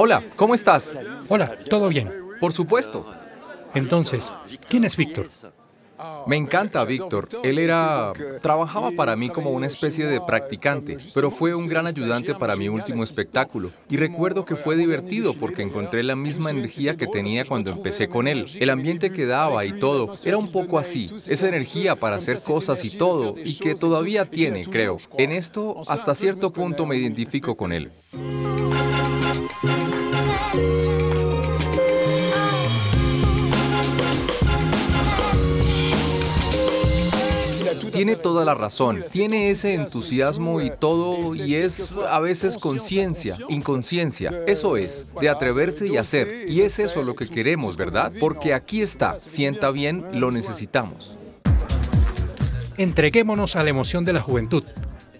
Hola, ¿cómo estás? Hola, ¿todo bien? Por supuesto. Entonces, ¿quién es Víctor? Me encanta Víctor. Él era... trabajaba para mí como una especie de practicante, pero fue un gran ayudante para mi último espectáculo. Y recuerdo que fue divertido porque encontré la misma energía que tenía cuando empecé con él. El ambiente que daba y todo era un poco así. Esa energía para hacer cosas y todo, y que todavía tiene, creo. En esto, hasta cierto punto me identifico con él. Tiene toda la razón, tiene ese entusiasmo y todo, y es a veces conciencia, inconsciencia, eso es, de atreverse y hacer, y es eso lo que queremos, ¿verdad? Porque aquí está, sienta bien, lo necesitamos. Entreguémonos a la emoción de la juventud.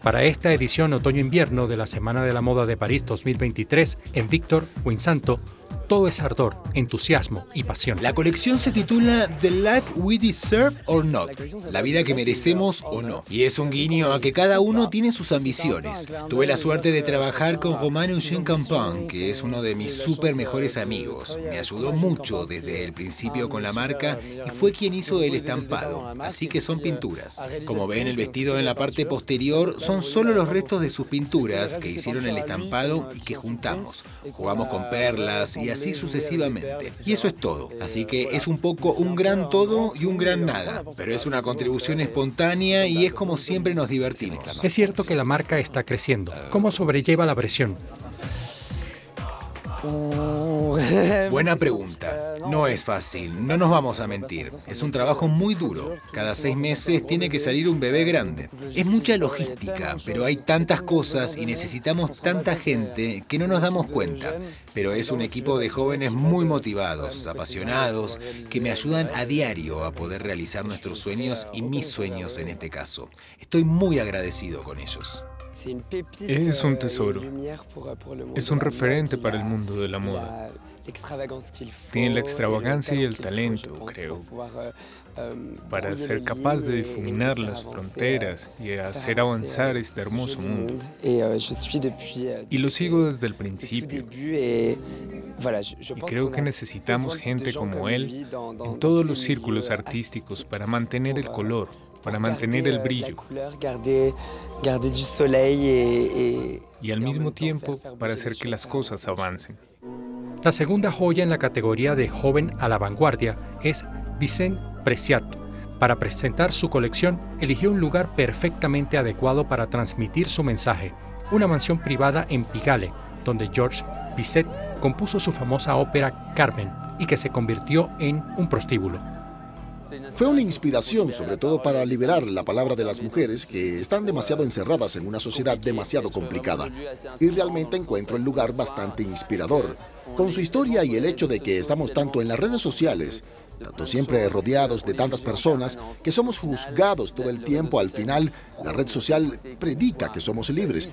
Para esta edición otoño-invierno de la Semana de la Moda de París 2023 en Víctor Winsanto, todo es ardor, entusiasmo y pasión. La colección se titula The Life We Deserve or Not, la vida que merecemos o no. Y es un guiño a que cada uno tiene sus ambiciones. Tuve la suerte de trabajar con Romain Eugène Campan, que es uno de mis súper mejores amigos. Me ayudó mucho desde el principio con la marca y fue quien hizo el estampado, así que son pinturas. Como ven, el vestido en la parte posterior son solo los restos de sus pinturas que hicieron el estampado y que juntamos. Jugamos con perlas y así sucesivamente. Y eso es todo. Así que es un poco un gran todo y un gran nada. Pero es una contribución espontánea y es como siempre nos divertimos. Es cierto que la marca está creciendo. ¿Cómo sobrelleva la presión? Buena pregunta. No es fácil, no nos vamos a mentir. Es un trabajo muy duro. Cada seis meses tiene que salir un bebé grande. Es mucha logística, pero hay tantas cosas y necesitamos tanta gente que no nos damos cuenta. Pero es un equipo de jóvenes muy motivados, apasionados, que me ayudan a diario a poder realizar nuestros sueños y mis sueños en este caso. Estoy muy agradecido con ellos. Es un tesoro. Es un referente para el mundo de la moda. Tiene la extravagancia y el talento, creo, para ser capaz de difuminar las fronteras y hacer avanzar este hermoso mundo. Y lo sigo desde el principio. Y creo que necesitamos gente como él en todos los círculos artísticos para mantener el color, para mantener el brillo y al mismo tiempo para hacer que las cosas avancen. La segunda joya en la categoría de joven a la vanguardia es Vicente Preciat. Para presentar su colección, eligió un lugar perfectamente adecuado para transmitir su mensaje, una mansión privada en Pigalle, donde Georges Bizet compuso su famosa ópera Carmen y que se convirtió en un prostíbulo. Fue una inspiración sobre todo para liberar la palabra de las mujeres que están demasiado encerradas en una sociedad demasiado complicada. Y realmente encuentro el lugar bastante inspirador. Con su historia y el hecho de que estamos tanto en las redes sociales, tanto siempre rodeados de tantas personas, que somos juzgados todo el tiempo, al final la red social predica que somos libres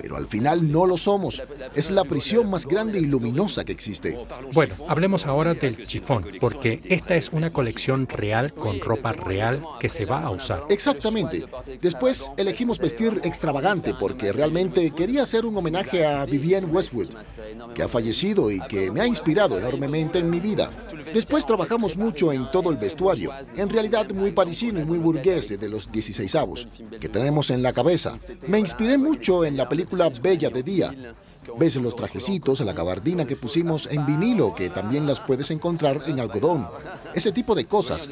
pero al final no lo somos. Es la prisión más grande y luminosa que existe. Bueno, hablemos ahora del chifón, porque esta es una colección real con ropa real que se va a usar. Exactamente. Después elegimos vestir extravagante porque realmente quería hacer un homenaje a Vivienne Westwood, que ha fallecido y que me ha inspirado enormemente en mi vida. Después trabajamos mucho en todo el vestuario, en realidad muy parisino y muy burgués de los 16 avos, que tenemos en la cabeza. Me inspiré mucho en la película Bella de Día. Ves los trajecitos, la gabardina que pusimos en vinilo, que también las puedes encontrar en algodón. Ese tipo de cosas.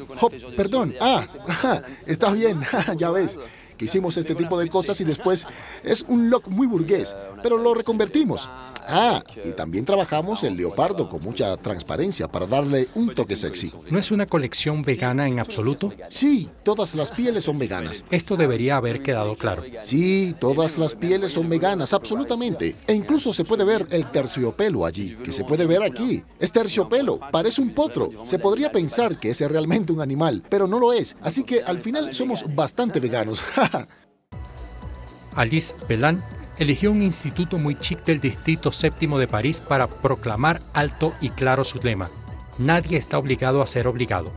Perdón. Ah, está bien, ya ves que hicimos este tipo de cosas y después es un look muy burgués, pero lo reconvertimos. Ah, y también trabajamos el leopardo con mucha transparencia para darle un toque sexy. ¿No es una colección vegana en absoluto? Sí, todas las pieles son veganas. Esto debería haber quedado claro. Sí, todas las pieles son veganas, absolutamente. E incluso se puede ver el terciopelo allí, que se puede ver aquí. Es terciopelo, parece un potro. Se podría pensar que es realmente un animal, pero no lo es. Así que al final somos bastante veganos. Alice Pelan eligió un instituto muy chic del Distrito Séptimo de París para proclamar alto y claro su lema. Nadie está obligado a ser obligado.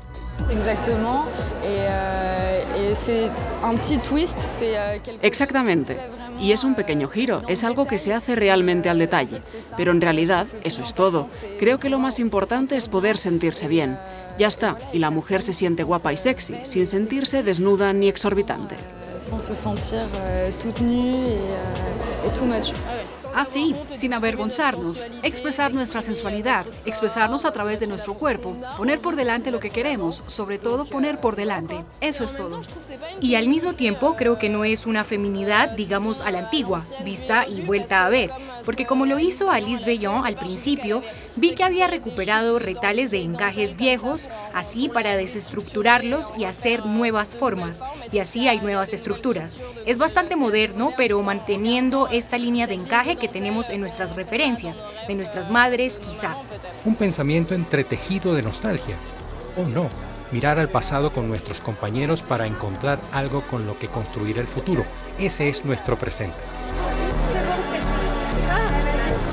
Exactamente. Y es un pequeño giro, es algo que se hace realmente al detalle. Pero en realidad, eso es todo. Creo que lo más importante es poder sentirse bien. Ya está, y la mujer se siente guapa y sexy, sin sentirse desnuda ni exorbitante. Así, sin avergonzarnos, expresar nuestra sensualidad, expresarnos a través de nuestro cuerpo, poner por delante lo que queremos, sobre todo poner por delante. Eso es todo. Y al mismo tiempo creo que no es una feminidad, digamos, a la antigua, vista y vuelta a ver, porque como lo hizo Alice Bellon al principio, vi que había recuperado retales de encajes viejos, así para desestructurarlos y hacer nuevas formas, y así hay nuevas estructuras. Es bastante moderno, pero manteniendo esta línea de encaje que tenemos en nuestras referencias, de nuestras madres quizá. Un pensamiento entretejido de nostalgia. ¿O no? Mirar al pasado con nuestros compañeros para encontrar algo con lo que construir el futuro. Ese es nuestro presente.